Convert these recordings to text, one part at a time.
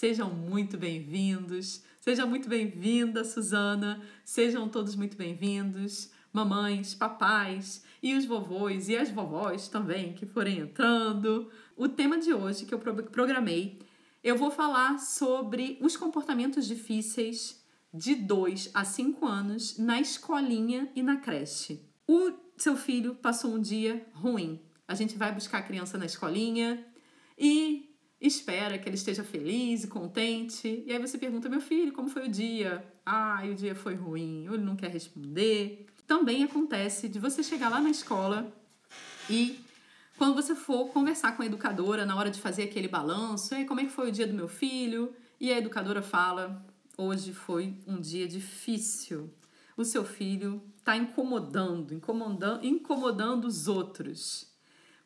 Sejam muito bem-vindos. Seja muito bem-vinda, Suzana. Sejam todos muito bem-vindos, mamães, papais e os vovôs e as vovós também que forem entrando. O tema de hoje que eu programei, eu vou falar sobre os comportamentos difíceis de 2 a 5 anos na escolinha e na creche. O seu filho passou um dia ruim. A gente vai buscar a criança na escolinha e espera que ele esteja feliz e contente. E aí você pergunta: meu filho, como foi o dia? Ah, o dia foi ruim, ou ele não quer responder. Também acontece de você chegar lá na escola e quando você for conversar com a educadora na hora de fazer aquele balanço, e como é que foi o dia do meu filho? E a educadora fala: hoje foi um dia difícil. O seu filho está incomodando, incomodando, incomodando os outros.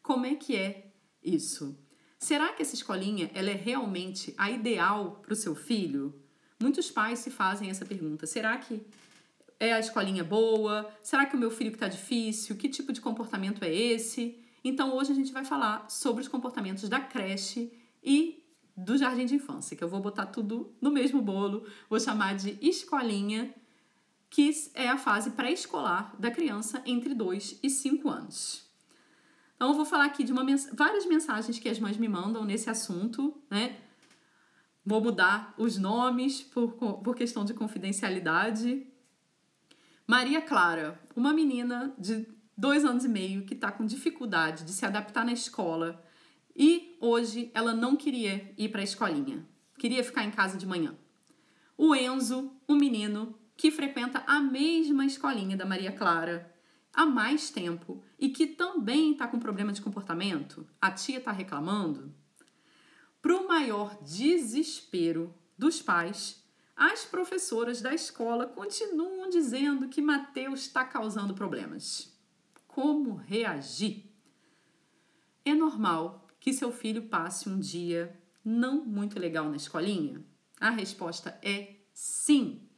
Como é que é isso? Será que essa escolinha ela é realmente a ideal para o seu filho? Muitos pais se fazem essa pergunta. Será que é a escolinha boa? Será que o meu filho está difícil? Que tipo de comportamento é esse? Então hoje a gente vai falar sobre os comportamentos da creche e do jardim de infância, que eu vou botar tudo no mesmo bolo, vou chamar de escolinha, que é a fase pré-escolar da criança entre 2 e 5 anos. Então, eu vou falar aqui de uma mens várias mensagens que as mães me mandam nesse assunto, né? Vou mudar os nomes por, por questão de confidencialidade. Maria Clara, uma menina de dois anos e meio que está com dificuldade de se adaptar na escola e hoje ela não queria ir para a escolinha, queria ficar em casa de manhã. O Enzo, um menino que frequenta a mesma escolinha da Maria Clara, há mais tempo e que também está com problema de comportamento, a tia está reclamando, para o maior desespero dos pais, as professoras da escola continuam dizendo que Mateus está causando problemas. Como reagir? É normal que seu filho passe um dia não muito legal na escolinha? A resposta é sim.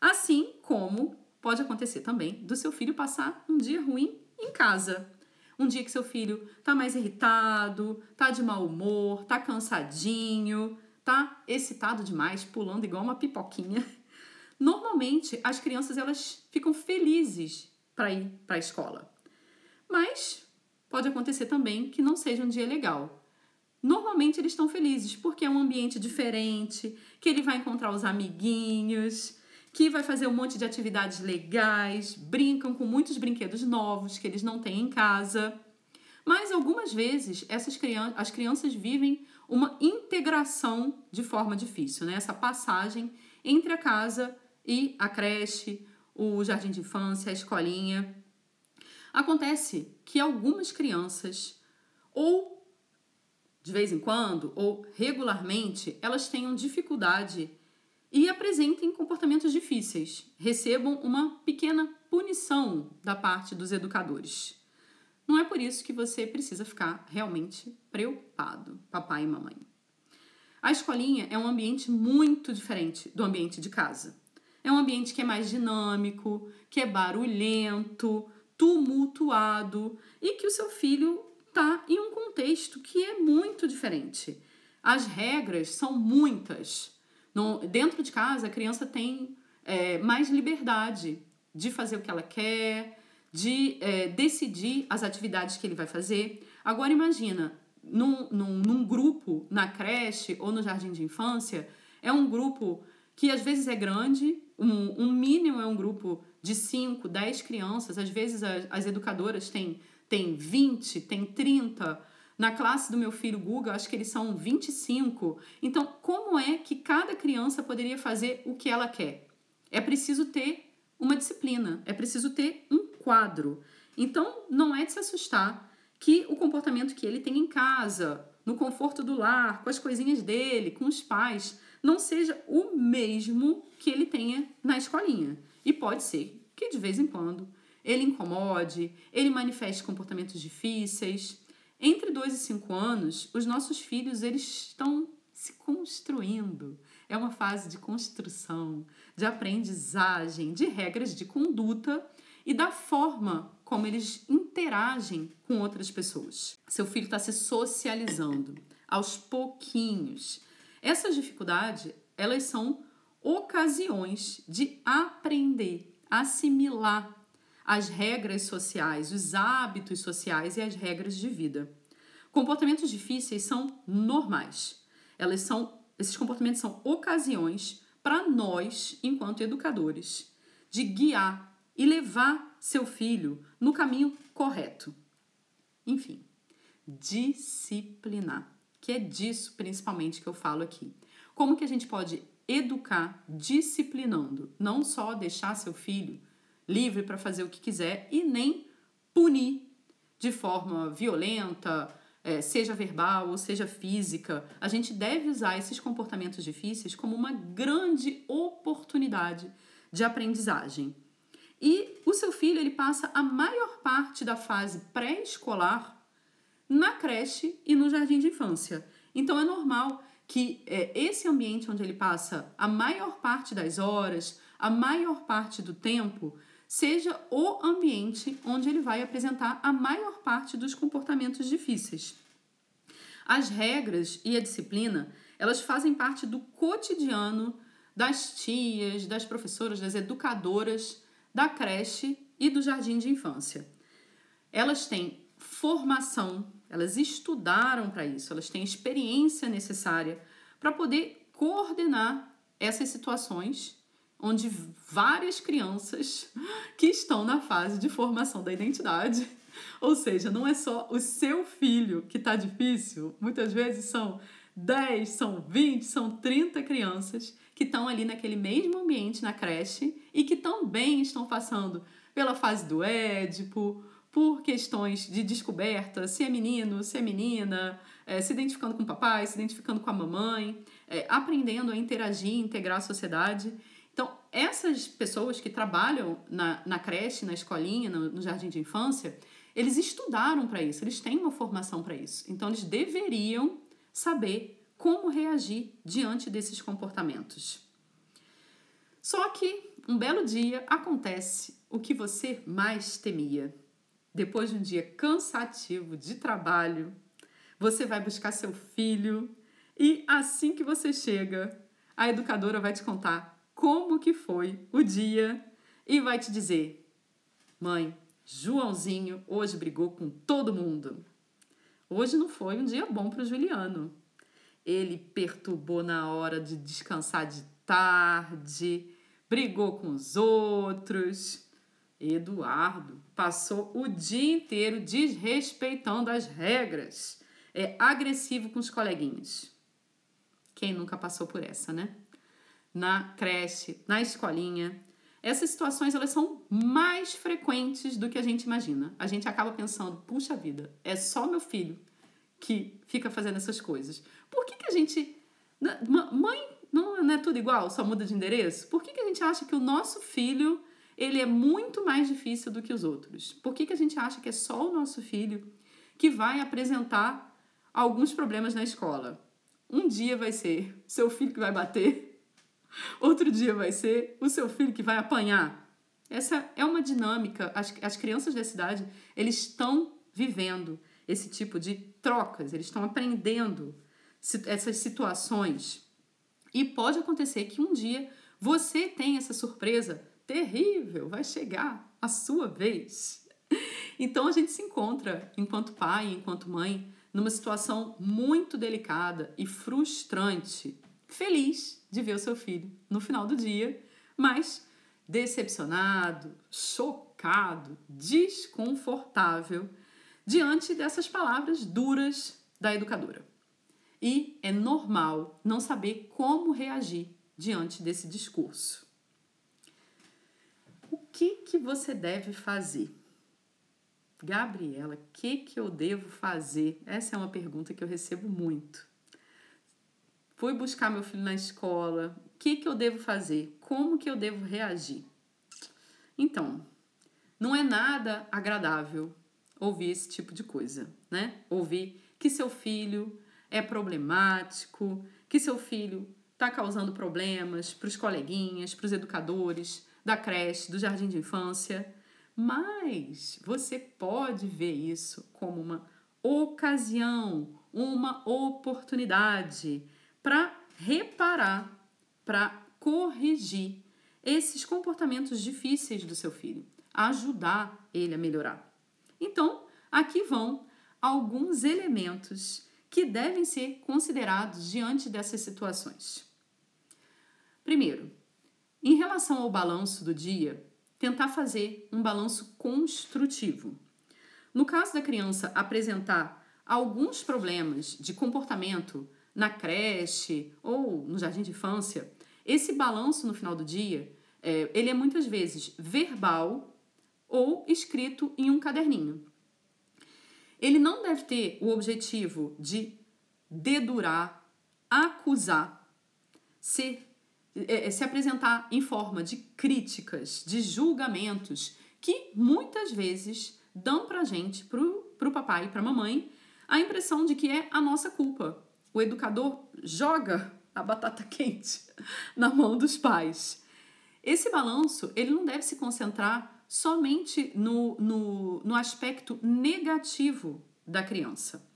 Assim como pode acontecer também do seu filho passar um dia ruim em casa. Um dia que seu filho tá mais irritado, tá de mau humor, tá cansadinho, tá excitado demais, pulando igual uma pipoquinha. Normalmente as crianças elas ficam felizes para ir para a escola. Mas pode acontecer também que não seja um dia legal. Normalmente eles estão felizes porque é um ambiente diferente, que ele vai encontrar os amiguinhos, que vai fazer um monte de atividades legais, brincam com muitos brinquedos novos que eles não têm em casa. Mas algumas vezes essas crianças, as crianças vivem uma integração de forma difícil, né? Essa passagem entre a casa e a creche, o jardim de infância, a escolinha. Acontece que algumas crianças, ou de vez em quando, ou regularmente, elas tenham dificuldade e apresentem comportamentos difíceis, recebam uma pequena punição da parte dos educadores. Não é por isso que você precisa ficar realmente preocupado, papai e mamãe. A escolinha é um ambiente muito diferente do ambiente de casa. É um ambiente que é mais dinâmico, que é barulhento, tumultuado e que o seu filho está em um contexto que é muito diferente. As regras são muitas. No, dentro de casa, a criança tem é, mais liberdade de fazer o que ela quer, de é, decidir as atividades que ele vai fazer. Agora, imagina, num, num, num grupo, na creche ou no jardim de infância, é um grupo que às vezes é grande, um, um mínimo é um grupo de 5, 10 crianças, às vezes as, as educadoras têm, têm 20, têm 30 na classe do meu filho Guga, acho que eles são 25. Então, como é que cada criança poderia fazer o que ela quer? É preciso ter uma disciplina, é preciso ter um quadro. Então, não é de se assustar que o comportamento que ele tem em casa, no conforto do lar, com as coisinhas dele, com os pais, não seja o mesmo que ele tenha na escolinha. E pode ser que de vez em quando ele incomode, ele manifeste comportamentos difíceis. Entre 2 e 5 anos, os nossos filhos eles estão se construindo. É uma fase de construção, de aprendizagem, de regras de conduta e da forma como eles interagem com outras pessoas. Seu filho está se socializando aos pouquinhos. Essas dificuldades, elas são ocasiões de aprender, assimilar as regras sociais, os hábitos sociais e as regras de vida. Comportamentos difíceis são normais. Elas são, esses comportamentos são ocasiões para nós, enquanto educadores, de guiar e levar seu filho no caminho correto. Enfim, disciplinar, que é disso principalmente que eu falo aqui. Como que a gente pode educar disciplinando, não só deixar seu filho livre para fazer o que quiser e nem punir de forma violenta, é, seja verbal ou seja física. A gente deve usar esses comportamentos difíceis como uma grande oportunidade de aprendizagem. E o seu filho ele passa a maior parte da fase pré-escolar na creche e no jardim de infância. Então é normal que é, esse ambiente onde ele passa a maior parte das horas, a maior parte do tempo, seja o ambiente onde ele vai apresentar a maior parte dos comportamentos difíceis. As regras e a disciplina, elas fazem parte do cotidiano das tias, das professoras, das educadoras da creche e do jardim de infância. Elas têm formação, elas estudaram para isso, elas têm experiência necessária para poder coordenar essas situações onde várias crianças que estão na fase de formação da identidade, ou seja, não é só o seu filho que está difícil, muitas vezes são 10, são 20, são 30 crianças que estão ali naquele mesmo ambiente na creche e que também estão passando pela fase do Édipo, por questões de descoberta, se é menino, se é menina, é, se identificando com o papai, se identificando com a mamãe, é, aprendendo a interagir, integrar a sociedade. Essas pessoas que trabalham na, na creche, na escolinha, no, no jardim de infância, eles estudaram para isso, eles têm uma formação para isso. Então, eles deveriam saber como reagir diante desses comportamentos. Só que um belo dia acontece o que você mais temia. Depois de um dia cansativo de trabalho, você vai buscar seu filho e assim que você chega, a educadora vai te contar como que foi o dia e vai te dizer: "Mãe, Joãozinho hoje brigou com todo mundo. Hoje não foi um dia bom para o Juliano. Ele perturbou na hora de descansar de tarde, brigou com os outros. Eduardo passou o dia inteiro desrespeitando as regras. É agressivo com os coleguinhas. Quem nunca passou por essa, né? Na creche, na escolinha. Essas situações elas são mais frequentes do que a gente imagina. A gente acaba pensando, puxa vida, é só meu filho que fica fazendo essas coisas. Por que, que a gente. Mãe não, não é tudo igual, só muda de endereço? Por que, que a gente acha que o nosso filho ele é muito mais difícil do que os outros? Por que, que a gente acha que é só o nosso filho que vai apresentar alguns problemas na escola? Um dia vai ser seu filho que vai bater, Outro dia vai ser o seu filho que vai apanhar. Essa é uma dinâmica. As, as crianças da cidade, eles estão vivendo esse tipo de trocas, eles estão aprendendo essas situações. E pode acontecer que um dia você tenha essa surpresa terrível, vai chegar a sua vez. Então a gente se encontra, enquanto pai, enquanto mãe, numa situação muito delicada e frustrante feliz de ver o seu filho no final do dia, mas decepcionado, chocado, desconfortável diante dessas palavras duras da educadora. E é normal não saber como reagir diante desse discurso. O que que você deve fazer? Gabriela, o que que eu devo fazer? Essa é uma pergunta que eu recebo muito. Fui buscar meu filho na escola. O que, que eu devo fazer? Como que eu devo reagir? Então, não é nada agradável ouvir esse tipo de coisa, né? Ouvir que seu filho é problemático, que seu filho está causando problemas para os coleguinhas, para os educadores da creche, do jardim de infância. Mas você pode ver isso como uma ocasião, uma oportunidade para reparar, para corrigir esses comportamentos difíceis do seu filho, ajudar ele a melhorar. Então, aqui vão alguns elementos que devem ser considerados diante dessas situações. Primeiro, em relação ao balanço do dia, tentar fazer um balanço construtivo. No caso da criança apresentar alguns problemas de comportamento na creche ou no jardim de infância, esse balanço no final do dia, é, ele é muitas vezes verbal ou escrito em um caderninho. Ele não deve ter o objetivo de dedurar, acusar, se, é, se apresentar em forma de críticas, de julgamentos, que muitas vezes dão pra gente, pro, pro papai e pra mamãe, a impressão de que é a nossa culpa. O educador joga a batata quente na mão dos pais. Esse balanço ele não deve se concentrar somente no, no, no aspecto negativo da criança.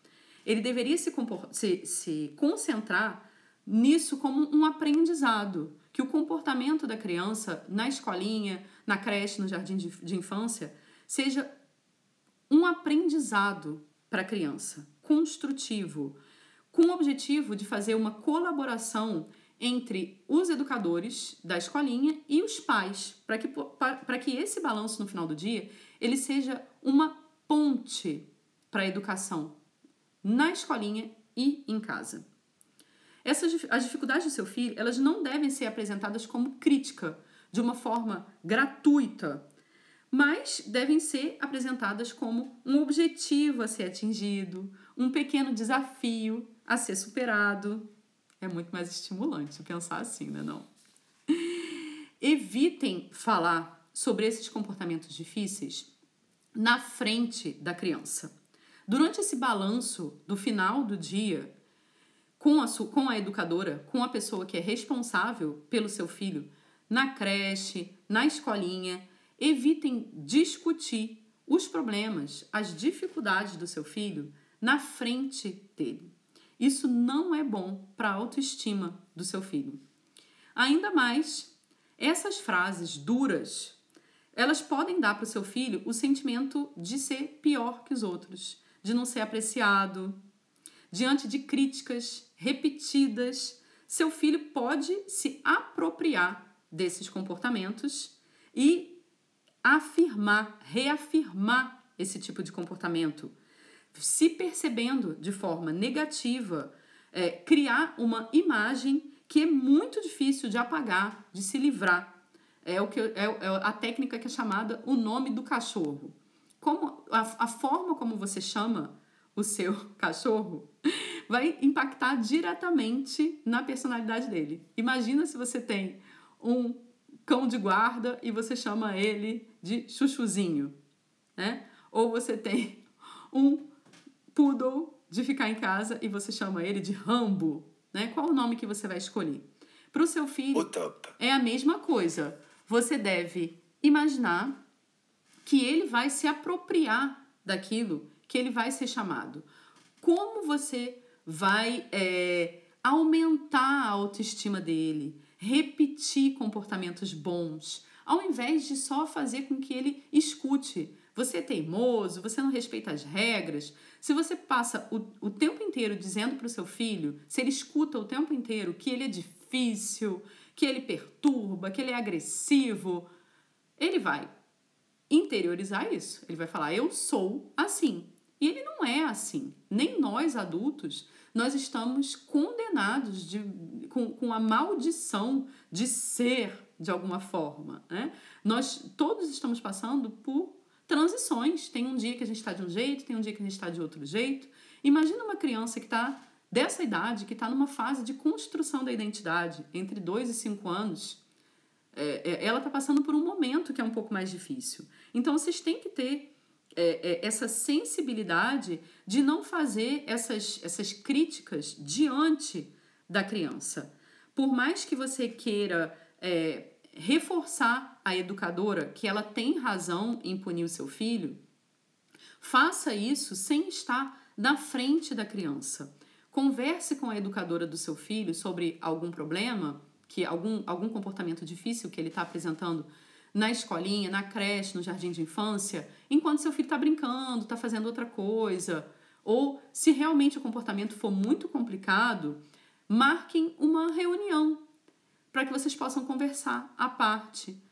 Ele deveria se, se, se concentrar nisso como um aprendizado, que o comportamento da criança na escolinha, na creche, no jardim de, de infância, seja um aprendizado para a criança, construtivo, com o objetivo de fazer uma colaboração entre os educadores da escolinha e os pais, para que, para que esse balanço no final do dia ele seja uma ponte para a educação na escolinha e em casa. Essas, as dificuldades do seu filho elas não devem ser apresentadas como crítica, de uma forma gratuita, mas devem ser apresentadas como um objetivo a ser atingido, um pequeno desafio a ser superado, é muito mais estimulante pensar assim, né? Não. Evitem falar sobre esses comportamentos difíceis na frente da criança. Durante esse balanço do final do dia, com a, com a educadora, com a pessoa que é responsável pelo seu filho, na creche, na escolinha, evitem discutir os problemas, as dificuldades do seu filho na frente dele. Isso não é bom para a autoestima do seu filho. Ainda mais, essas frases duras, elas podem dar para o seu filho o sentimento de ser pior que os outros, de não ser apreciado. Diante de críticas repetidas, seu filho pode se apropriar desses comportamentos e afirmar, reafirmar esse tipo de comportamento se percebendo de forma negativa, é, criar uma imagem que é muito difícil de apagar, de se livrar. É, o que, é, é a técnica que é chamada o nome do cachorro. Como a, a forma como você chama o seu cachorro vai impactar diretamente na personalidade dele. Imagina se você tem um cão de guarda e você chama ele de chuchuzinho, né? Ou você tem um poodle de ficar em casa e você chama ele de Rambo, né? Qual o nome que você vai escolher? Para o seu filho é a mesma coisa. Você deve imaginar que ele vai se apropriar daquilo que ele vai ser chamado. Como você vai é, aumentar a autoestima dele, repetir comportamentos bons, ao invés de só fazer com que ele escute. Você é teimoso, você não respeita as regras, se você passa o, o tempo inteiro dizendo para o seu filho, se ele escuta o tempo inteiro que ele é difícil, que ele perturba, que ele é agressivo, ele vai interiorizar isso. Ele vai falar: Eu sou assim. E ele não é assim. Nem nós adultos, nós estamos condenados de, com, com a maldição de ser de alguma forma. Né? Nós todos estamos passando por transições. Tem um dia que a gente está de um jeito, tem um dia que a gente está de outro jeito. Imagina uma criança que está dessa idade, que está numa fase de construção da identidade, entre 2 e 5 anos. É, é, ela está passando por um momento que é um pouco mais difícil. Então, vocês têm que ter é, é, essa sensibilidade de não fazer essas, essas críticas diante da criança. Por mais que você queira é, reforçar a educadora que ela tem razão em punir o seu filho, faça isso sem estar na frente da criança. Converse com a educadora do seu filho sobre algum problema, que algum, algum comportamento difícil que ele está apresentando na escolinha, na creche, no jardim de infância, enquanto seu filho está brincando, está fazendo outra coisa. Ou se realmente o comportamento for muito complicado, marquem uma reunião para que vocês possam conversar à parte.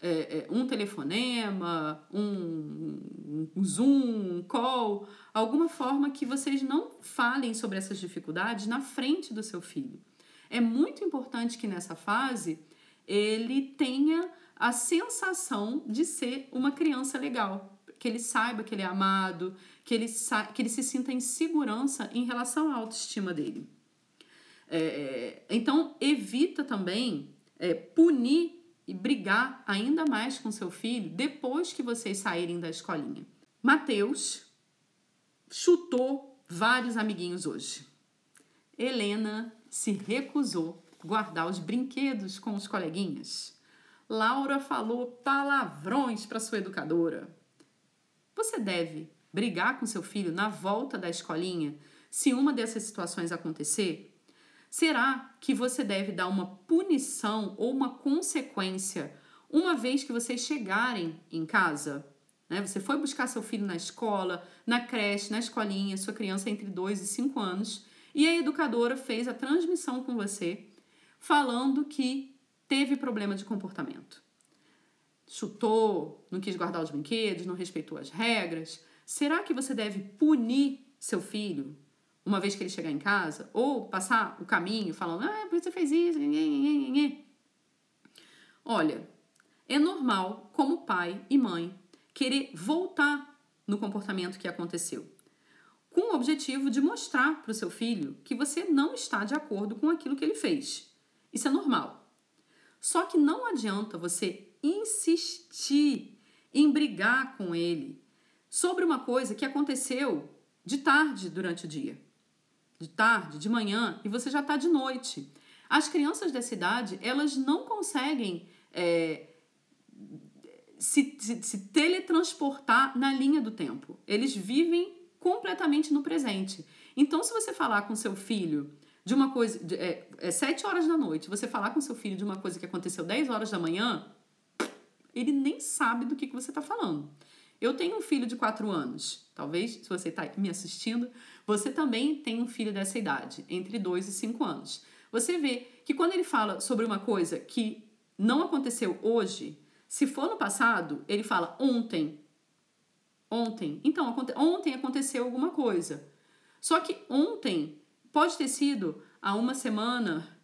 É, é, um telefonema, um, um Zoom, um call, alguma forma que vocês não falem sobre essas dificuldades na frente do seu filho. É muito importante que nessa fase ele tenha a sensação de ser uma criança legal, que ele saiba que ele é amado, que ele, que ele se sinta em segurança em relação à autoestima dele. É, é, então, evita também é, punir e brigar ainda mais com seu filho depois que vocês saírem da escolinha. Mateus chutou vários amiguinhos hoje. Helena se recusou guardar os brinquedos com os coleguinhas. Laura falou palavrões para sua educadora. Você deve brigar com seu filho na volta da escolinha se uma dessas situações acontecer? Será que você deve dar uma punição ou uma consequência uma vez que vocês chegarem em casa? Né? Você foi buscar seu filho na escola, na creche, na escolinha, sua criança entre 2 e 5 anos, e a educadora fez a transmissão com você falando que teve problema de comportamento. Chutou, não quis guardar os brinquedos, não respeitou as regras. Será que você deve punir seu filho uma vez que ele chegar em casa, ou passar o caminho falando, ah, por que você fez isso? Olha, é normal, como pai e mãe, querer voltar no comportamento que aconteceu, com o objetivo de mostrar para o seu filho que você não está de acordo com aquilo que ele fez. Isso é normal. Só que não adianta você insistir em brigar com ele sobre uma coisa que aconteceu de tarde durante o dia de tarde, de manhã e você já está de noite. As crianças dessa idade, elas não conseguem é, se, se, se teletransportar na linha do tempo. Eles vivem completamente no presente. Então, se você falar com seu filho de uma coisa. De, é, é 7 horas da noite, você falar com seu filho de uma coisa que aconteceu 10 horas da manhã, ele nem sabe do que, que você está falando. Eu tenho um filho de 4 anos. Talvez, se você está me assistindo, você também tem um filho dessa idade, entre 2 e 5 anos. Você vê que quando ele fala sobre uma coisa que não aconteceu hoje, se for no passado, ele fala ontem. Ontem. Então, ontem aconteceu alguma coisa. Só que ontem pode ter sido há uma semana,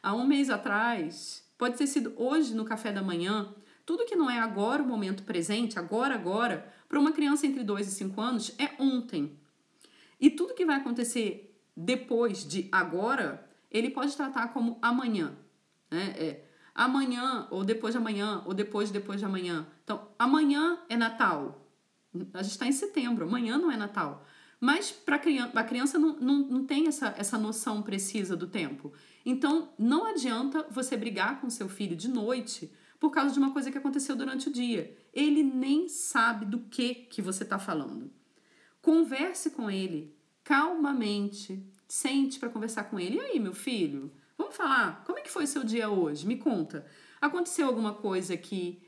há um mês atrás, pode ter sido hoje no café da manhã. Tudo que não é agora o momento presente, agora, agora, para uma criança entre 2 e 5 anos, é ontem. E tudo que vai acontecer depois de agora, ele pode tratar como amanhã. Né? É amanhã, ou depois de amanhã, ou depois de depois de amanhã. Então, amanhã é Natal. A gente está em setembro, amanhã não é Natal. Mas para criança, a criança não, não, não tem essa, essa noção precisa do tempo. Então, não adianta você brigar com seu filho de noite por causa de uma coisa que aconteceu durante o dia. Ele nem sabe do que, que você está falando. Converse com ele calmamente. Sente para conversar com ele. E aí, meu filho? Vamos falar. Como é que foi seu dia hoje? Me conta. Aconteceu alguma coisa que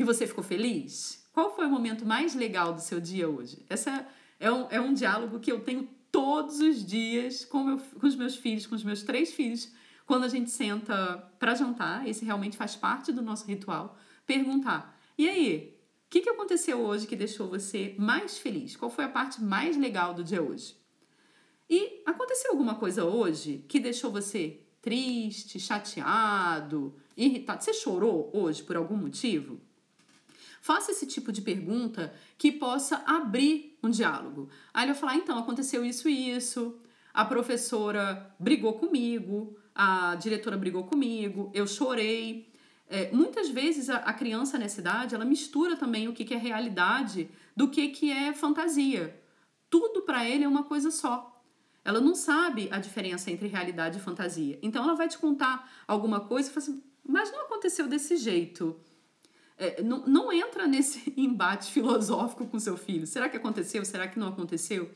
que você ficou feliz? Qual foi o momento mais legal do seu dia hoje? Essa é um, é um diálogo que eu tenho todos os dias com, meu, com os meus filhos, com os meus três filhos, quando a gente senta para jantar. Esse realmente faz parte do nosso ritual. Perguntar: e aí, o que, que aconteceu hoje que deixou você mais feliz? Qual foi a parte mais legal do dia hoje? E aconteceu alguma coisa hoje que deixou você triste, chateado, irritado? Você chorou hoje por algum motivo? Faça esse tipo de pergunta que possa abrir um diálogo. Aí ele vai falar: então, aconteceu isso e isso, a professora brigou comigo, a diretora brigou comigo, eu chorei. É, muitas vezes a, a, criança nessa idade ela mistura também o que, que é realidade do que, que é fantasia. Tudo para ele é uma coisa só. Ela não sabe a diferença entre realidade e fantasia. Então ela vai te contar alguma coisa e fala assim, mas não aconteceu desse jeito. É, não, não entra nesse embate filosófico com seu filho. Será que aconteceu? Será que não aconteceu?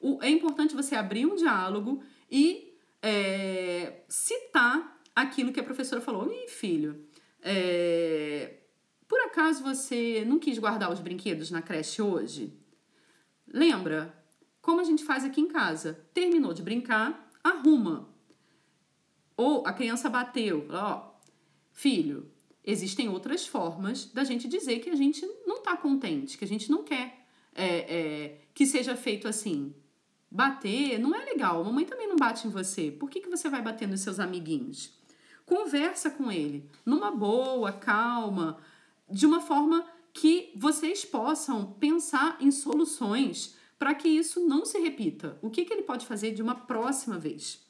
O, é importante você abrir um diálogo e é, citar aquilo que a professora falou. Ih, filho, é, por acaso você não quis guardar os brinquedos na creche hoje? Lembra? Como a gente faz aqui em casa? Terminou de brincar, arruma. Ou a criança bateu, ó, filho, existem outras formas da gente dizer que a gente não está contente, que a gente não quer é, é, que seja feito assim. Bater não é legal, a mamãe também não bate em você. Por que, que você vai bater nos seus amiguinhos? Conversa com ele, numa boa, calma, de uma forma que vocês possam pensar em soluções para que isso não se repita. O que, que ele pode fazer de uma próxima vez?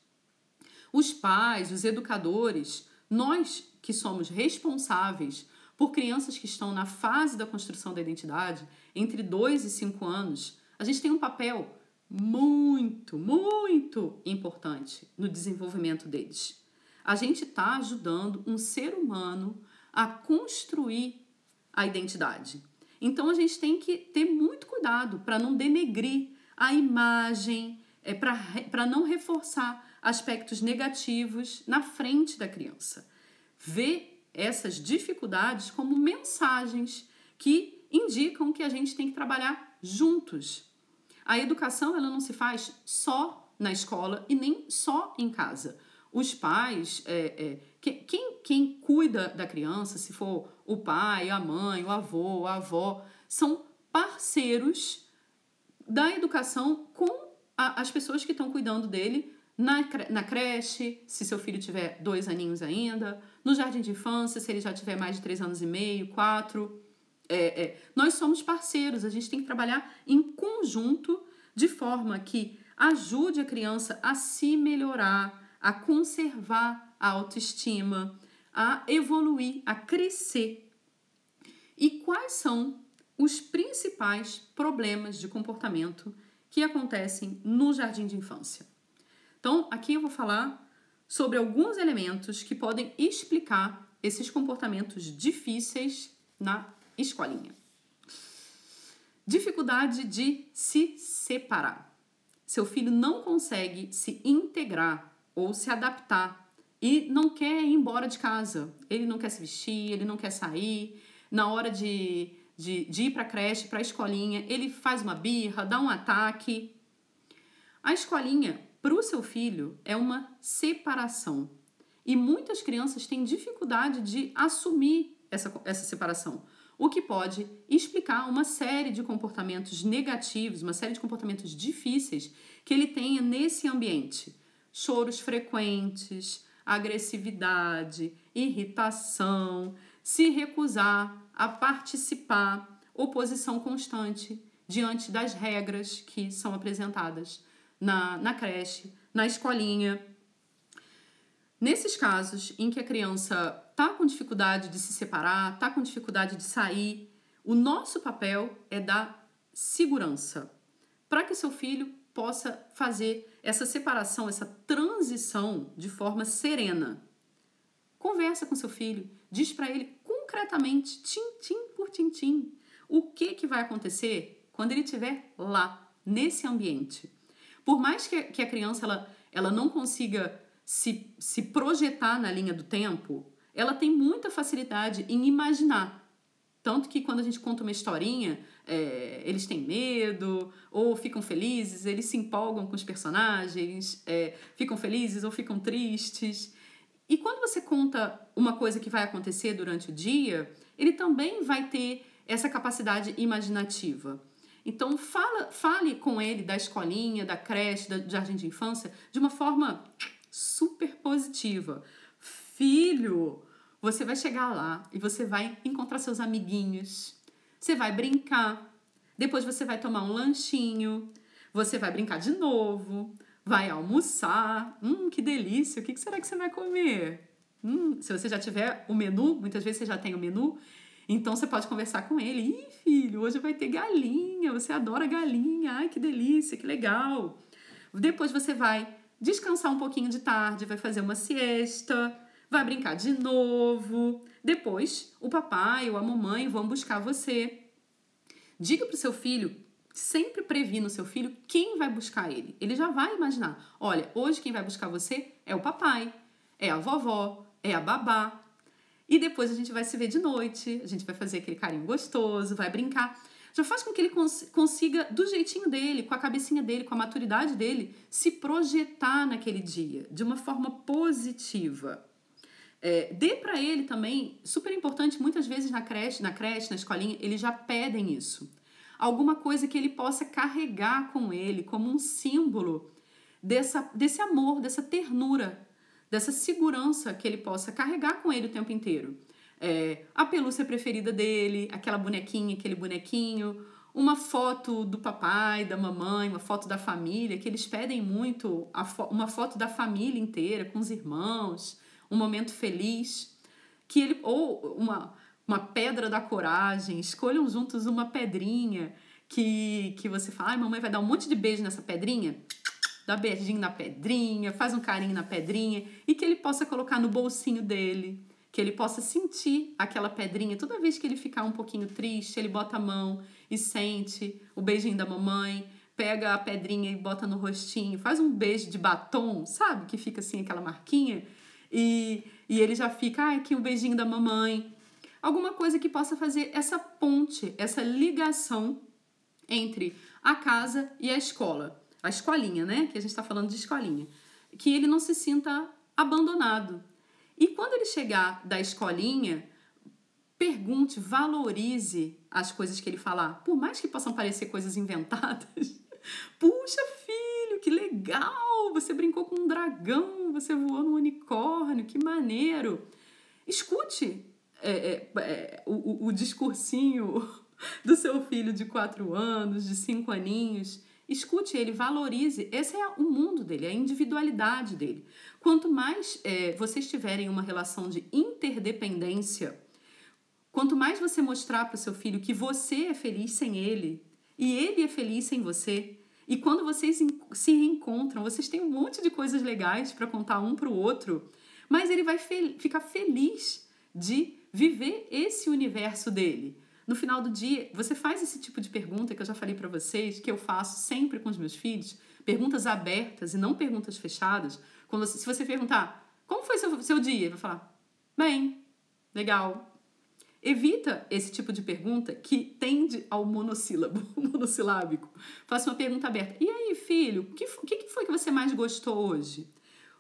Os pais, os educadores, nós que somos responsáveis por crianças que estão na fase da construção da identidade, entre 2 e 5 anos, a gente tem um papel muito, muito importante no desenvolvimento deles. A gente está ajudando um ser humano a construir a identidade. Então a gente tem que ter muito cuidado para não denegrir a imagem, é, para não reforçar aspectos negativos na frente da criança. Ver essas dificuldades como mensagens que indicam que a gente tem que trabalhar juntos. A educação ela não se faz só na escola e nem só em casa. Os pais, é, é, quem, quem cuida da criança, se for o pai, a mãe, o avô, a avó, são parceiros da educação com a, as pessoas que estão cuidando dele na, na creche, se seu filho tiver dois aninhos ainda, no jardim de infância, se ele já tiver mais de três anos e meio, quatro. É, é. Nós somos parceiros, a gente tem que trabalhar em conjunto de forma que ajude a criança a se melhorar, a conservar a autoestima, a evoluir, a crescer. E quais são os principais problemas de comportamento que acontecem no jardim de infância. Então, aqui eu vou falar sobre alguns elementos que podem explicar esses comportamentos difíceis na escolinha. Dificuldade de se separar. Seu filho não consegue se integrar ou se adaptar e não quer ir embora de casa. Ele não quer se vestir, ele não quer sair. Na hora de de, de ir para a creche, para a escolinha, ele faz uma birra, dá um ataque. A escolinha, para o seu filho, é uma separação. E muitas crianças têm dificuldade de assumir essa, essa separação, o que pode explicar uma série de comportamentos negativos, uma série de comportamentos difíceis que ele tenha nesse ambiente. Choros frequentes, agressividade, irritação, se recusar a participar, oposição constante diante das regras que são apresentadas na, na creche, na escolinha. Nesses casos em que a criança está com dificuldade de se separar, está com dificuldade de sair, o nosso papel é dar segurança para que seu filho possa fazer essa separação, essa transição de forma serena. Conversa com seu filho, diz para ele concretamente, tintim por tintim, o que, que vai acontecer quando ele estiver lá, nesse ambiente. Por mais que, que a criança ela, ela não consiga se, se projetar na linha do tempo, ela tem muita facilidade em imaginar. Tanto que quando a gente conta uma historinha, é, eles têm medo, ou ficam felizes, eles se empolgam com os personagens, é, ficam felizes ou ficam tristes. E quando você conta uma coisa que vai acontecer durante o dia, ele também vai ter essa capacidade imaginativa. Então, fala, fale com ele da escolinha, da creche, do jardim de infância, de uma forma super positiva. Filho, você vai chegar lá e você vai encontrar seus amiguinhos, você vai brincar, depois você vai tomar um lanchinho, você vai brincar de novo, vai almoçar. Hum, que delícia! O que será que você vai comer? Hum, se você já tiver o menu, muitas vezes você já tem o menu, então você pode conversar com ele. Ih, filho, hoje vai ter galinha, você adora galinha, ai que delícia, que legal. Depois você vai descansar um pouquinho de tarde, vai fazer uma siesta, vai brincar de novo. Depois, o papai ou a mamãe vão buscar você. Diga para o seu filho sempre previ no seu filho quem vai buscar ele. Ele já vai imaginar: olha, hoje quem vai buscar você é o papai, é a vovó, é a babá. E depois a gente vai se ver de noite, a gente vai fazer aquele carinho gostoso, vai brincar. Já faz com que ele cons consiga, do jeitinho dele, com a cabecinha dele, com a maturidade dele, se projetar naquele dia de uma forma positiva. É, dê para ele também, super importante, muitas vezes na creche, na creche, na escolinha, eles já pedem isso. Alguma coisa que ele possa carregar com ele como um símbolo dessa, desse amor, dessa ternura, dessa segurança que ele possa carregar com ele o tempo inteiro. É, a pelúcia preferida dele, aquela bonequinha, aquele bonequinho, uma foto do papai, da mamãe, uma foto da família, que eles pedem muito, fo uma foto da família inteira, com os irmãos, um momento feliz, que ele ou uma uma pedra da coragem, escolham juntos uma pedrinha que que você fala, ai, mamãe vai dar um monte de beijo nessa pedrinha, dá beijinho na pedrinha, faz um carinho na pedrinha e que ele possa colocar no bolsinho dele, que ele possa sentir aquela pedrinha toda vez que ele ficar um pouquinho triste, ele bota a mão e sente o beijinho da mamãe, pega a pedrinha e bota no rostinho, faz um beijo de batom, sabe? Que fica assim aquela marquinha e, e ele já fica, ah, aqui o beijinho da mamãe. Alguma coisa que possa fazer essa ponte, essa ligação entre a casa e a escola. A escolinha, né? Que a gente está falando de escolinha. Que ele não se sinta abandonado. E quando ele chegar da escolinha, pergunte, valorize as coisas que ele falar. Por mais que possam parecer coisas inventadas. Puxa, que legal! Você brincou com um dragão, você voou num unicórnio, que maneiro! Escute é, é, é, o, o discursinho do seu filho de quatro anos, de cinco aninhos. Escute ele, valorize. Esse é o mundo dele, é a individualidade dele. Quanto mais é, vocês tiverem uma relação de interdependência, quanto mais você mostrar para o seu filho que você é feliz sem ele e ele é feliz sem você, e quando vocês se reencontram, vocês têm um monte de coisas legais para contar um para o outro, mas ele vai ficar feliz de viver esse universo dele. No final do dia, você faz esse tipo de pergunta que eu já falei para vocês, que eu faço sempre com os meus filhos, perguntas abertas e não perguntas fechadas. Quando você, se você perguntar, como foi seu, seu dia? Ele vai falar, bem, legal, Evita esse tipo de pergunta que tende ao monossílabo, monossilábico. Faça uma pergunta aberta. E aí, filho, o que, que foi que você mais gostou hoje?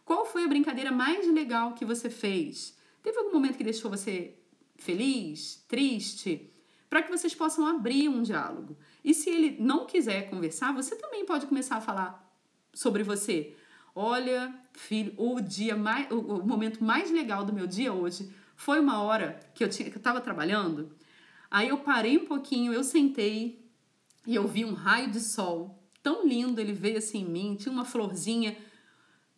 Qual foi a brincadeira mais legal que você fez? Teve algum momento que deixou você feliz, triste? Para que vocês possam abrir um diálogo. E se ele não quiser conversar, você também pode começar a falar sobre você. Olha, filho, o dia mais, o, o momento mais legal do meu dia hoje foi uma hora que eu estava trabalhando. Aí eu parei um pouquinho, eu sentei e eu vi um raio de sol tão lindo, ele veio assim em mim, tinha uma florzinha.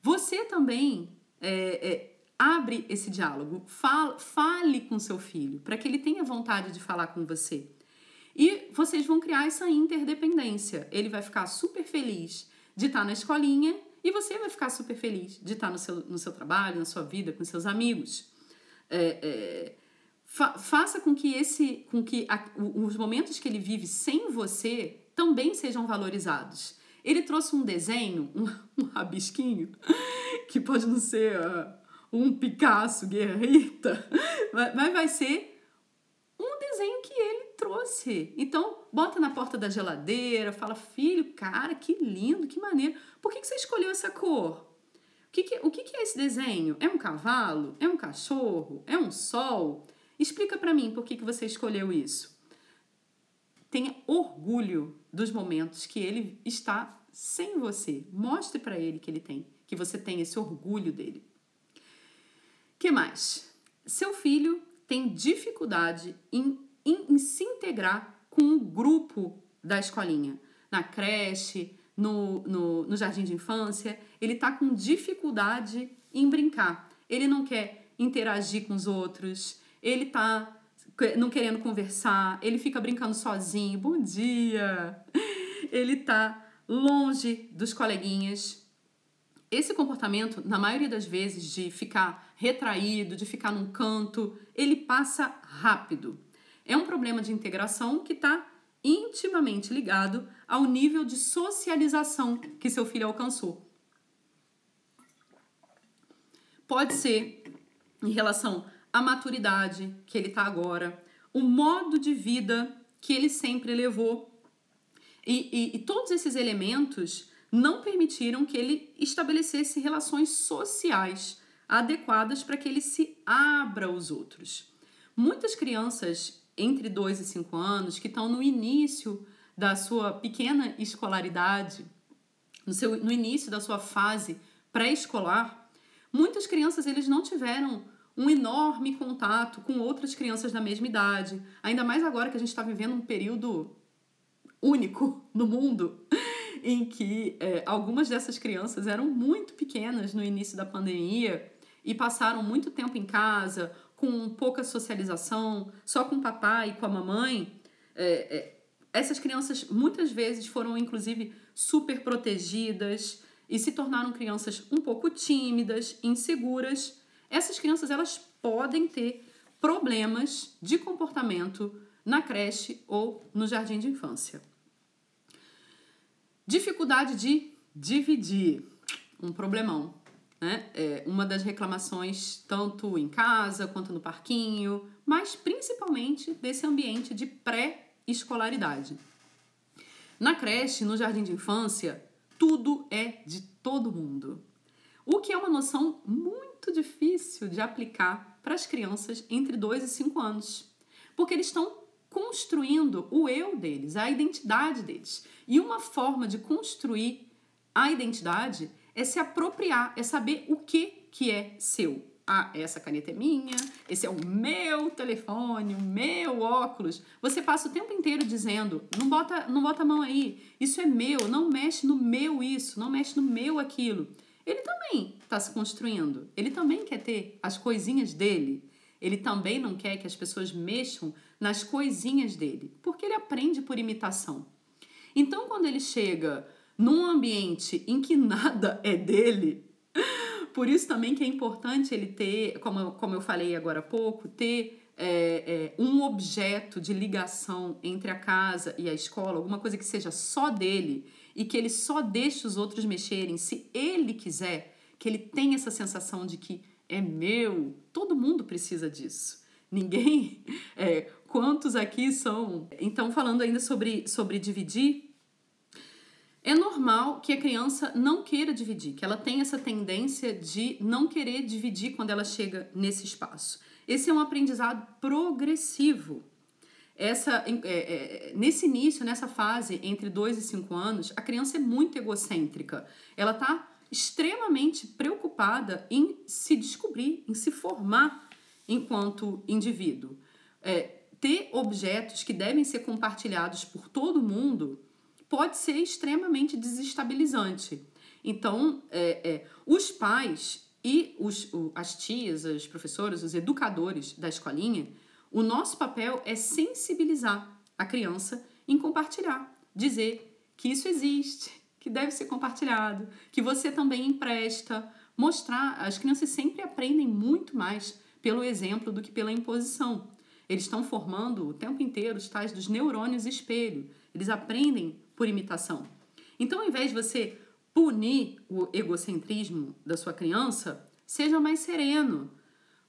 Você também é, é, abre esse diálogo, fale, com seu filho, para que ele tenha vontade de falar com você. E vocês vão criar essa interdependência. Ele vai ficar super feliz de estar na escolinha e você vai ficar super feliz de estar no seu, no seu trabalho, na sua vida, com seus amigos. É, é, fa faça com que esse, com que a, os momentos que ele vive sem você também sejam valorizados. Ele trouxe um desenho, um, um rabisquinho, que pode não ser uh, um Picasso, Guerrita, mas vai ser um desenho que ele trouxe. Então, bota na porta da geladeira, fala, filho, cara, que lindo, que maneiro. Por que, que você escolheu essa cor? O que, que, o que, que é esse desenho? É um cavalo? É um cachorro? É um sol? Explica para mim por que, que você escolheu isso. Tenha orgulho dos momentos que ele está sem você. Mostre para ele que ele tem, que você tem esse orgulho dele. Que mais? Seu filho tem dificuldade em, em, em se integrar com o grupo da escolinha, na creche, no, no, no jardim de infância, ele está com dificuldade em brincar. Ele não quer interagir com os outros, ele está não querendo conversar, ele fica brincando sozinho. Bom dia! Ele está longe dos coleguinhas. Esse comportamento, na maioria das vezes, de ficar retraído, de ficar num canto, ele passa rápido. É um problema de integração que está intimamente ligado ao nível de socialização que seu filho alcançou. Pode ser em relação à maturidade que ele está agora, o modo de vida que ele sempre levou. E, e, e todos esses elementos não permitiram que ele estabelecesse relações sociais adequadas para que ele se abra aos outros. Muitas crianças entre 2 e 5 anos que estão no início da sua pequena escolaridade, no, seu, no início da sua fase pré-escolar, muitas crianças eles não tiveram um enorme contato com outras crianças da mesma idade, ainda mais agora que a gente está vivendo um período único no mundo, em que é, algumas dessas crianças eram muito pequenas no início da pandemia e passaram muito tempo em casa, com pouca socialização, só com o papai e com a mamãe. É, é, essas crianças muitas vezes foram, inclusive, super protegidas e se tornaram crianças um pouco tímidas, inseguras. Essas crianças elas podem ter problemas de comportamento na creche ou no jardim de infância. Dificuldade de dividir, um problemão. Né? É uma das reclamações, tanto em casa quanto no parquinho, mas principalmente desse ambiente de pré-escolaridade. Na creche, no jardim de infância, tudo é de todo mundo. O que é uma noção muito difícil de aplicar para as crianças entre 2 e 5 anos, porque eles estão construindo o eu deles, a identidade deles. E uma forma de construir a identidade é se apropriar, é saber o que, que é seu. Ah, essa caneta é minha, esse é o meu telefone, o meu óculos. Você passa o tempo inteiro dizendo: não bota, não bota a mão aí, isso é meu, não mexe no meu isso, não mexe no meu aquilo. Ele também está se construindo, ele também quer ter as coisinhas dele. Ele também não quer que as pessoas mexam nas coisinhas dele, porque ele aprende por imitação. Então, quando ele chega num ambiente em que nada é dele, por isso também que é importante ele ter, como, como eu falei agora há pouco, ter é, é, um objeto de ligação entre a casa e a escola, alguma coisa que seja só dele e que ele só deixe os outros mexerem se ele quiser, que ele tenha essa sensação de que é meu. Todo mundo precisa disso. Ninguém. É, quantos aqui são. Então, falando ainda sobre, sobre dividir, é normal que a criança não queira dividir, que ela tenha essa tendência de não querer dividir quando ela chega nesse espaço. Esse é um aprendizado progressivo. Essa, é, é, nesse início, nessa fase entre 2 e 5 anos, a criança é muito egocêntrica. Ela está extremamente preocupada em se descobrir, em se formar enquanto indivíduo. É, ter objetos que devem ser compartilhados por todo mundo pode ser extremamente desestabilizante. Então, é, é, os pais e os, o, as tias, as professoras, os educadores da escolinha, o nosso papel é sensibilizar a criança em compartilhar, dizer que isso existe, que deve ser compartilhado, que você também empresta, mostrar. As crianças sempre aprendem muito mais pelo exemplo do que pela imposição. Eles estão formando o tempo inteiro os tais dos neurônios espelho. Eles aprendem por imitação. Então, ao invés de você punir o egocentrismo da sua criança, seja mais sereno.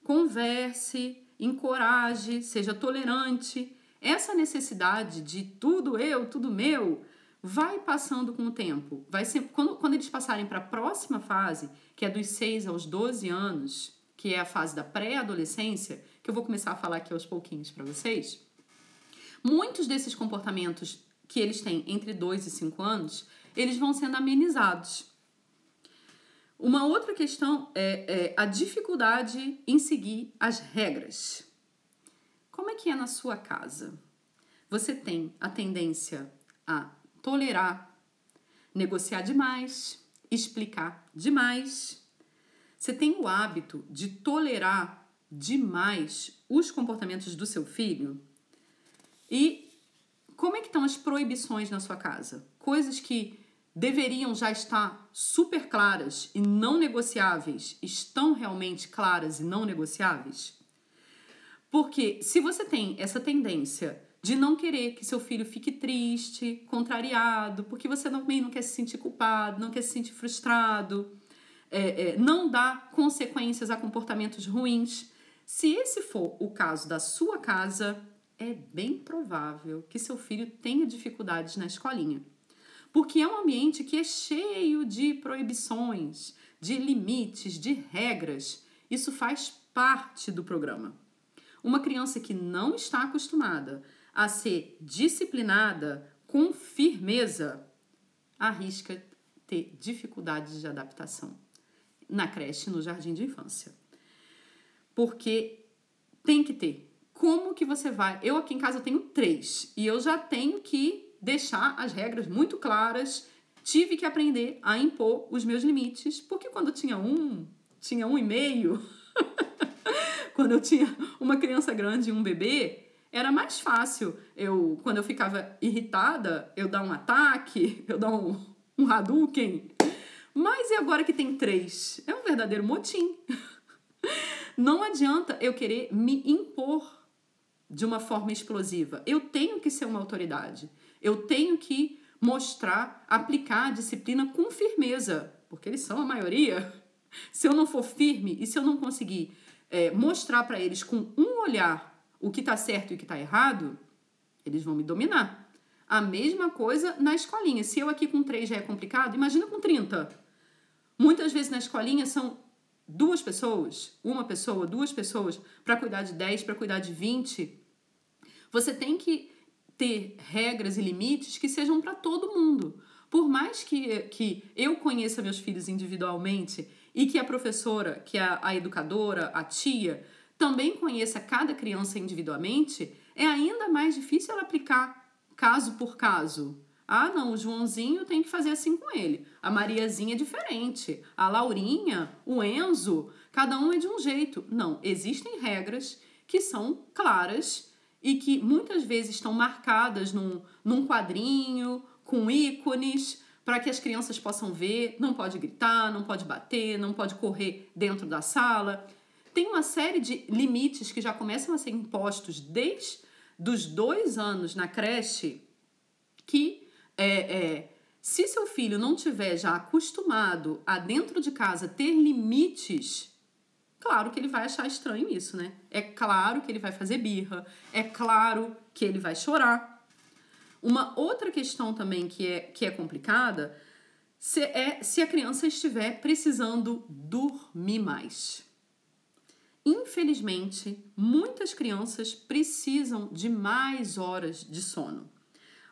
Converse, encoraje, seja tolerante. Essa necessidade de tudo eu, tudo meu, vai passando com o tempo. Vai ser, quando, quando eles passarem para a próxima fase, que é dos 6 aos 12 anos, que é a fase da pré-adolescência, que eu vou começar a falar aqui aos pouquinhos para vocês, muitos desses comportamentos que eles têm entre 2 e 5 anos, eles vão sendo amenizados. Uma outra questão é, é, a dificuldade em seguir as regras. Como é que é na sua casa? Você tem a tendência a tolerar, negociar demais, explicar demais. Você tem o hábito de tolerar demais os comportamentos do seu filho? E estão as proibições na sua casa? Coisas que deveriam já estar super claras e não negociáveis, estão realmente claras e não negociáveis? Porque se você tem essa tendência de não querer que seu filho fique triste, contrariado, porque você também não quer se sentir culpado, não quer se sentir frustrado, é, é, não dá consequências a comportamentos ruins. Se esse for o caso da sua casa, é bem provável que seu filho tenha dificuldades na escolinha. Porque é um ambiente que é cheio de proibições, de limites, de regras. Isso faz parte do programa. Uma criança que não está acostumada a ser disciplinada com firmeza arrisca ter dificuldades de adaptação na creche, no jardim de infância. Porque tem que ter. Como que você vai? Eu aqui em casa tenho três e eu já tenho que deixar as regras muito claras. Tive que aprender a impor os meus limites, porque quando eu tinha um, tinha um e meio, quando eu tinha uma criança grande e um bebê, era mais fácil. Eu, quando eu ficava irritada, eu dar um ataque, eu dar um, um Hadouken. Mas e agora que tem três? É um verdadeiro motim. Não adianta eu querer me impor de uma forma explosiva. Eu tenho que ser uma autoridade. Eu tenho que mostrar, aplicar a disciplina com firmeza, porque eles são a maioria. Se eu não for firme e se eu não conseguir é, mostrar para eles com um olhar o que está certo e o que está errado, eles vão me dominar. A mesma coisa na escolinha. Se eu aqui com três já é complicado, imagina com 30. Muitas vezes na escolinha são duas pessoas, uma pessoa, duas pessoas, para cuidar de 10, para cuidar de 20. Você tem que ter regras e limites que sejam para todo mundo. Por mais que, que eu conheça meus filhos individualmente e que a professora, que a, a educadora, a tia, também conheça cada criança individualmente, é ainda mais difícil ela aplicar caso por caso. Ah, não, o Joãozinho tem que fazer assim com ele. A Mariazinha é diferente. A Laurinha, o Enzo, cada um é de um jeito. Não, existem regras que são claras e que muitas vezes estão marcadas num, num quadrinho, com ícones, para que as crianças possam ver. Não pode gritar, não pode bater, não pode correr dentro da sala. Tem uma série de limites que já começam a ser impostos desde os dois anos na creche que é, é, se seu filho não tiver já acostumado a dentro de casa ter limites Claro que ele vai achar estranho isso, né? É claro que ele vai fazer birra, é claro que ele vai chorar. Uma outra questão também que é, que é complicada se, é se a criança estiver precisando dormir mais. Infelizmente, muitas crianças precisam de mais horas de sono.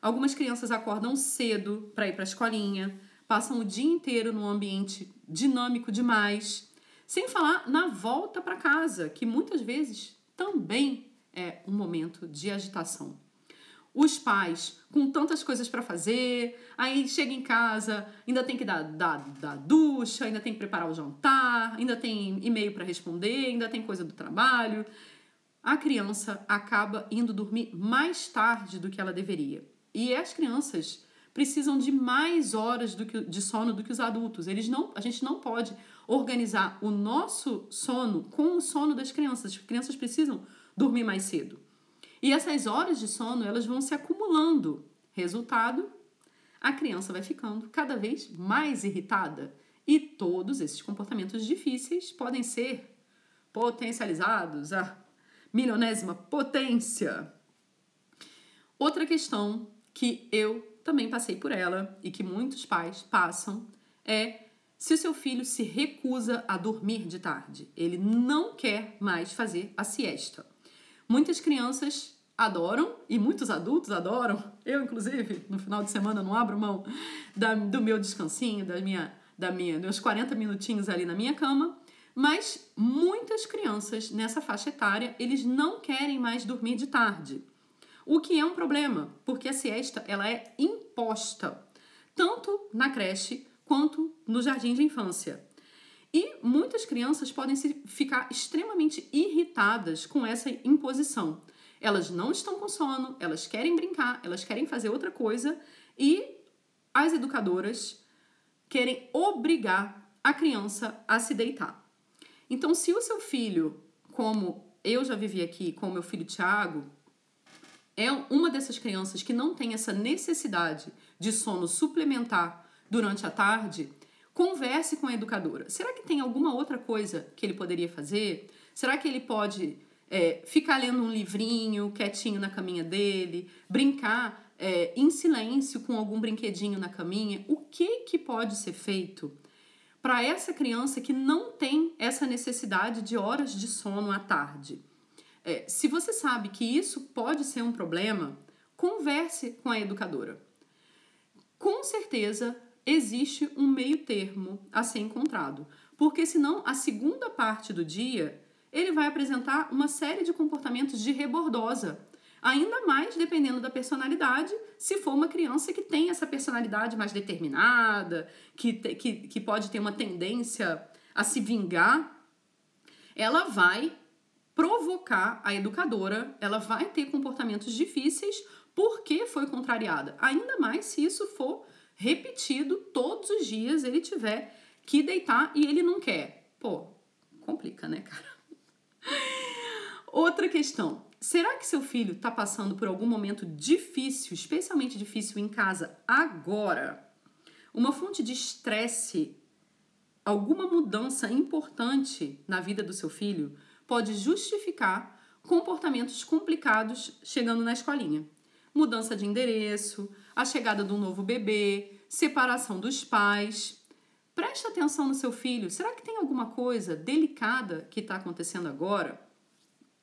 Algumas crianças acordam cedo para ir para a escolinha, passam o dia inteiro num ambiente dinâmico demais sem falar na volta para casa, que muitas vezes também é um momento de agitação. Os pais com tantas coisas para fazer, aí chega em casa, ainda tem que dar, dar, dar ducha, ainda tem que preparar o jantar, ainda tem e-mail para responder, ainda tem coisa do trabalho. A criança acaba indo dormir mais tarde do que ela deveria. E as crianças precisam de mais horas do que, de sono do que os adultos. Eles não, a gente não pode organizar o nosso sono com o sono das crianças. As crianças precisam dormir mais cedo. E essas horas de sono, elas vão se acumulando. Resultado, a criança vai ficando cada vez mais irritada. E todos esses comportamentos difíceis podem ser potencializados a milionésima potência. Outra questão que eu também passei por ela e que muitos pais passam é se o seu filho se recusa a dormir de tarde, ele não quer mais fazer a siesta. Muitas crianças adoram e muitos adultos adoram. Eu, inclusive, no final de semana não abro mão da, do meu descansinho, da minha, da minha, meus 40 minutinhos ali na minha cama. Mas muitas crianças nessa faixa etária, eles não querem mais dormir de tarde. O que é um problema, porque a siesta ela é imposta tanto na creche quanto no jardim de infância. E muitas crianças podem se ficar extremamente irritadas com essa imposição. Elas não estão com sono, elas querem brincar, elas querem fazer outra coisa e as educadoras querem obrigar a criança a se deitar. Então, se o seu filho, como eu já vivi aqui com meu filho Tiago, é uma dessas crianças que não tem essa necessidade de sono suplementar durante a tarde, converse com a educadora. Será que tem alguma outra coisa que ele poderia fazer? Será que ele pode é, ficar lendo um livrinho quietinho na caminha dele, brincar é, em silêncio com algum brinquedinho na caminha? O que, que pode ser feito para essa criança que não tem essa necessidade de horas de sono à tarde? É, se você sabe que isso pode ser um problema, converse com a educadora. Com certeza existe um meio termo a ser encontrado, porque senão a segunda parte do dia ele vai apresentar uma série de comportamentos de rebordosa, ainda mais dependendo da personalidade, se for uma criança que tem essa personalidade mais determinada, que, que, que pode ter uma tendência a se vingar, ela vai provocar a educadora, ela vai ter comportamentos difíceis porque foi contrariada. Ainda mais se isso for repetido todos os dias, ele tiver que deitar e ele não quer. Pô, complica, né, cara? Outra questão. Será que seu filho está passando por algum momento difícil, especialmente difícil em casa agora? Uma fonte de estresse, alguma mudança importante na vida do seu filho pode justificar comportamentos complicados chegando na escolinha. Mudança de endereço, a chegada de um novo bebê, separação dos pais. Preste atenção no seu filho. Será que tem alguma coisa delicada que está acontecendo agora?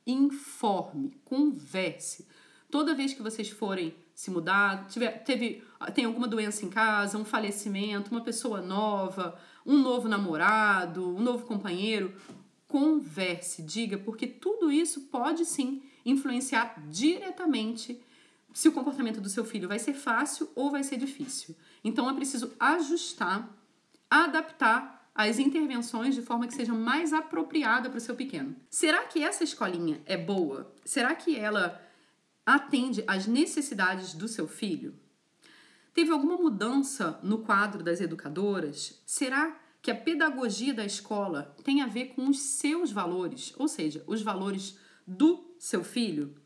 Informe, converse. Toda vez que vocês forem se mudar, tiver, teve, tem alguma doença em casa, um falecimento, uma pessoa nova, um novo namorado, um novo companheiro, converse, diga, porque tudo isso pode sim influenciar diretamente se o comportamento do seu filho vai ser fácil ou vai ser difícil. Então é preciso ajustar, adaptar as intervenções de forma que seja mais apropriada para o seu pequeno. Será que essa escolinha é boa? Será que ela atende às necessidades do seu filho? Teve alguma mudança no quadro das educadoras? Será que a pedagogia da escola tem a ver com os seus valores, ou seja, os valores do seu filho?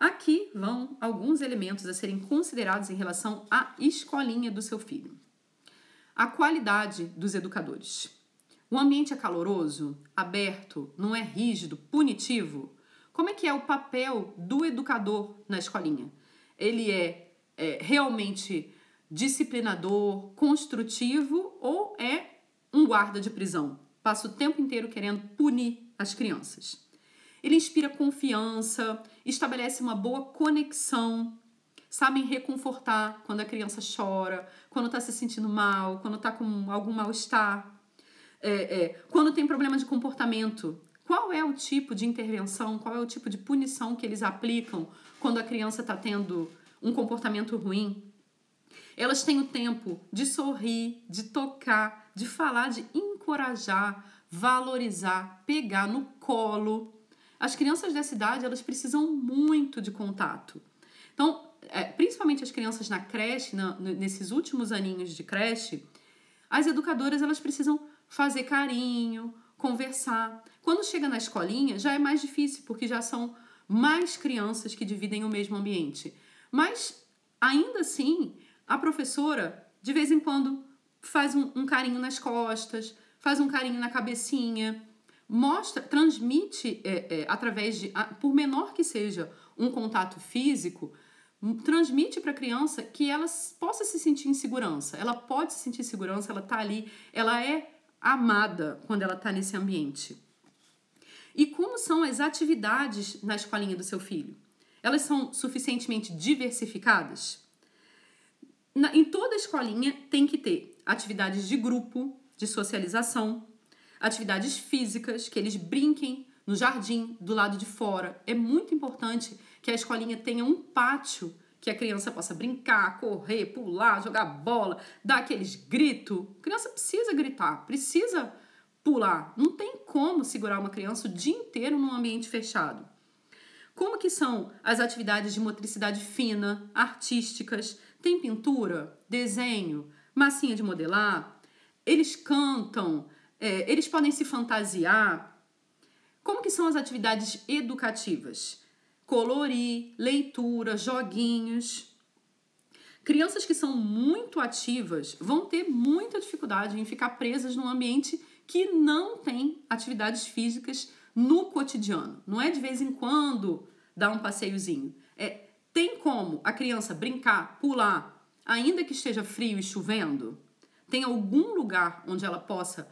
Aqui vão alguns elementos a serem considerados em relação à escolinha do seu filho. A qualidade dos educadores. O ambiente é caloroso, aberto, não é rígido, punitivo? Como é que é o papel do educador na escolinha? Ele é, é realmente disciplinador, construtivo ou é um guarda de prisão? Passa o tempo inteiro querendo punir as crianças. Ele inspira confiança, estabelece uma boa conexão, sabem reconfortar quando a criança chora, quando está se sentindo mal, quando está com algum mal-estar, é, é, quando tem problema de comportamento. Qual é o tipo de intervenção, qual é o tipo de punição que eles aplicam quando a criança está tendo um comportamento ruim? Elas têm o tempo de sorrir, de tocar, de falar, de encorajar, valorizar, pegar no colo. As crianças dessa idade, elas precisam muito de contato. Então, é, principalmente as crianças na creche, na, nesses últimos aninhos de creche, as educadoras, elas precisam fazer carinho, conversar. Quando chega na escolinha, já é mais difícil, porque já são mais crianças que dividem o mesmo ambiente. Mas, ainda assim, a professora, de vez em quando, faz um, um carinho nas costas, faz um carinho na cabecinha, mostra, transmite é, é, através de, por menor que seja um contato físico, transmite para a criança que ela possa se sentir em segurança. Ela pode se sentir em segurança, ela está ali, ela é amada quando ela está nesse ambiente. E como são as atividades na escolinha do seu filho? Elas são suficientemente diversificadas? Na, em toda escolinha tem que ter atividades de grupo, de socialização, atividades físicas, que eles brinquem no jardim, do lado de fora. É muito importante que a escolinha tenha um pátio que a criança possa brincar, correr, pular, jogar bola, dar aqueles gritos. A criança precisa gritar, precisa pular. Não tem como segurar uma criança o dia inteiro num ambiente fechado. Como que são as atividades de motricidade fina, artísticas? Tem pintura, desenho, massinha de modelar? Eles cantam, é, eles podem se fantasiar. Como que são as atividades educativas? colorir, leitura, joguinhos. Crianças que são muito ativas vão ter muita dificuldade em ficar presas num ambiente que não tem atividades físicas no cotidiano. Não é de vez em quando dar um passeiozinho. É, tem como a criança brincar, pular, ainda que esteja frio e chovendo? Tem algum lugar onde ela possa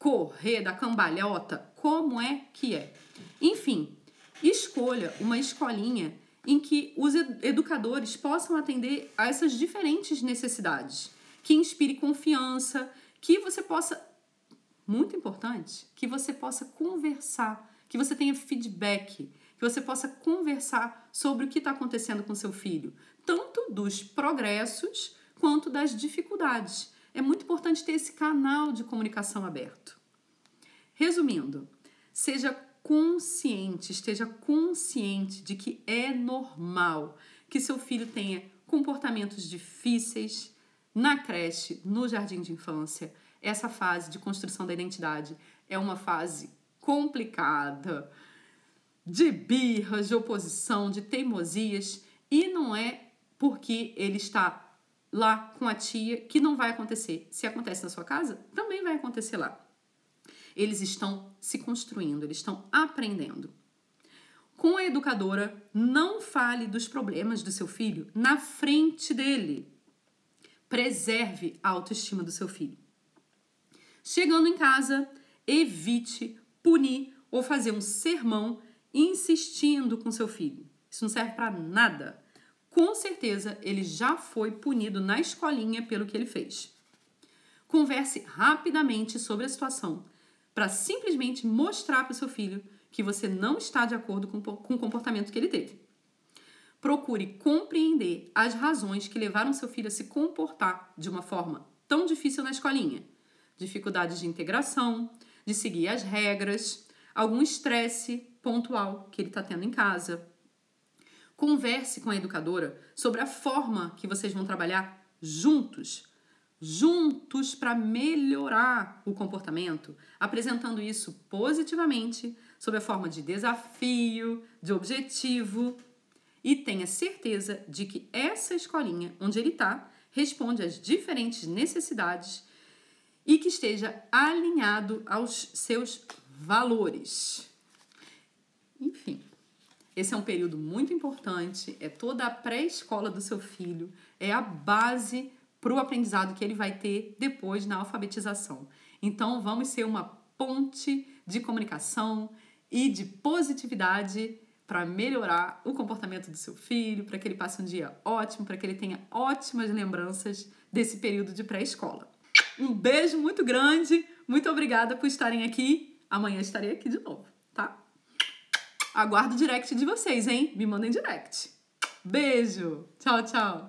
correr da cambalhota? Como é que é? Enfim, escolha uma escolinha em que os educadores possam atender a essas diferentes necessidades, que inspire confiança, que você possa, muito importante, que você possa conversar, que você tenha feedback, que você possa conversar sobre o que está acontecendo com seu filho, tanto dos progressos quanto das dificuldades. É muito importante ter esse canal de comunicação aberto. Resumindo, seja consciente, esteja consciente de que é normal que seu filho tenha comportamentos difíceis na creche, no jardim de infância. Essa fase de construção da identidade é uma fase complicada, de birras, de oposição, de teimosias, e não é porque ele está lá com a tia que não vai acontecer. Se acontece na sua casa, também vai acontecer lá. Eles estão se construindo, eles estão aprendendo. Com a educadora, não fale dos problemas do seu filho na frente dele. Preserve a autoestima do seu filho. Chegando em casa, evite punir ou fazer um sermão insistindo com seu filho. Isso não serve para nada. Com certeza ele já foi punido na escolinha pelo que ele fez. Converse rapidamente sobre a situação para simplesmente mostrar para o seu filho que você não está de acordo com, o comportamento que ele teve. Procure compreender as razões que levaram seu filho a se comportar de uma forma tão difícil na escolinha. Dificuldades de integração, de seguir as regras, algum estresse pontual que ele está tendo em casa. Converse com a educadora sobre a forma que vocês vão trabalhar juntos juntos para melhorar o comportamento, apresentando isso positivamente, sob a forma de desafio, de objetivo. E tenha certeza de que essa escolinha onde ele está responde às diferentes necessidades e que esteja alinhado aos seus valores. Enfim, esse é um período muito importante, é toda a pré-escola do seu filho, é a base para o aprendizado que ele vai ter depois na alfabetização. Então, vamos ser uma ponte de comunicação e de positividade para melhorar o comportamento do seu filho, para que ele passe um dia ótimo, para que ele tenha ótimas lembranças desse período de pré-escola. Um beijo muito grande, muito obrigada por estarem aqui. Amanhã estarei aqui de novo, tá? Aguardo o direct de vocês, hein? Me mandem direct. Beijo. Tchau, tchau.